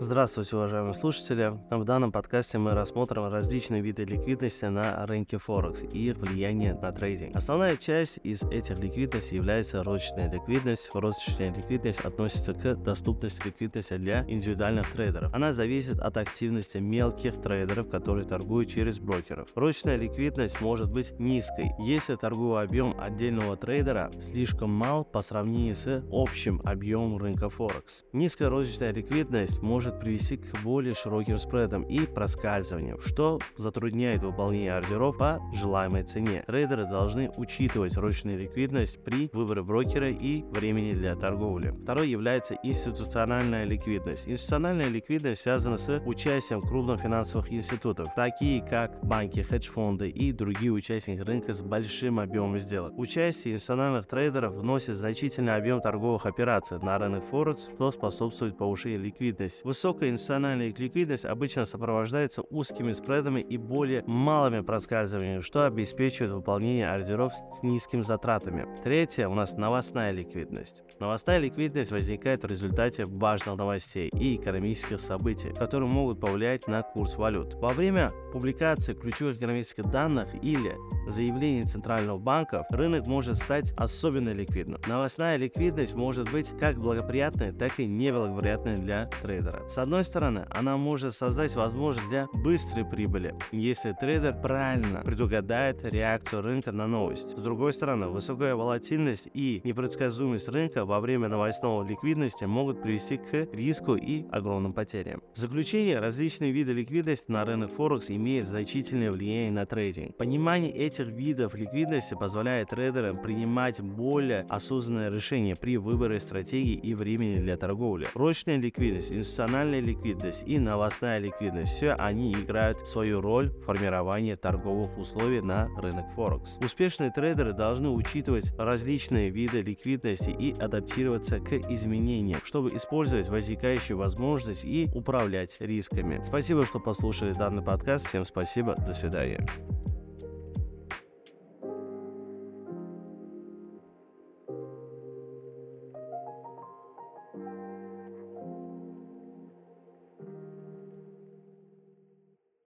Здравствуйте, уважаемые слушатели. В данном подкасте мы рассмотрим различные виды ликвидности на рынке Форекс и их влияние на трейдинг. Основная часть из этих ликвидностей является розничная ликвидность. Розничная ликвидность относится к доступности ликвидности для индивидуальных трейдеров. Она зависит от активности мелких трейдеров, которые торгуют через брокеров. Розничная ликвидность может быть низкой, если торговый объем отдельного трейдера слишком мал по сравнению с общим объемом рынка Форекс. Низкая розничная ликвидность может может привести к более широким спредам и проскальзыванию, что затрудняет выполнение ордеров по желаемой цене. Трейдеры должны учитывать ручную ликвидность при выборе брокера и времени для торговли. Второй является институциональная ликвидность. Институциональная ликвидность связана с участием крупных финансовых институтов, такие как банки, хедж-фонды и другие участники рынка с большим объемом сделок. Участие институциональных трейдеров вносит значительный объем торговых операций на рынок Форекс, что способствует повышению ликвидности. Высокая институциональная ликвидность обычно сопровождается узкими спредами и более малыми проскальзываниями, что обеспечивает выполнение ордеров с низкими затратами. Третье у нас новостная ликвидность. Новостная ликвидность возникает в результате важных новостей и экономических событий, которые могут повлиять на курс валют. Во время публикации ключевых экономических данных или заявлений Центрального банка рынок может стать особенно ликвидным. Новостная ликвидность может быть как благоприятной, так и неблагоприятной для трейдера. С одной стороны, она может создать возможность для быстрой прибыли, если трейдер правильно предугадает реакцию рынка на новость. С другой стороны, высокая волатильность и непредсказуемость рынка во время новостного ликвидности могут привести к риску и огромным потерям. В заключение, различные виды ликвидности на рынок Форекс имеют значительное влияние на трейдинг. Понимание этих видов ликвидности позволяет трейдерам принимать более осознанные решения при выборе стратегии и времени для торговли. Прочная ликвидность, институциональная ликвидность и новостная ликвидность. Все они играют свою роль в формировании торговых условий на рынок Форекс. Успешные трейдеры должны учитывать различные виды ликвидности и адаптироваться к изменениям, чтобы использовать возникающие возможности и управлять рисками. Спасибо, что послушали данный подкаст. Всем спасибо. До свидания.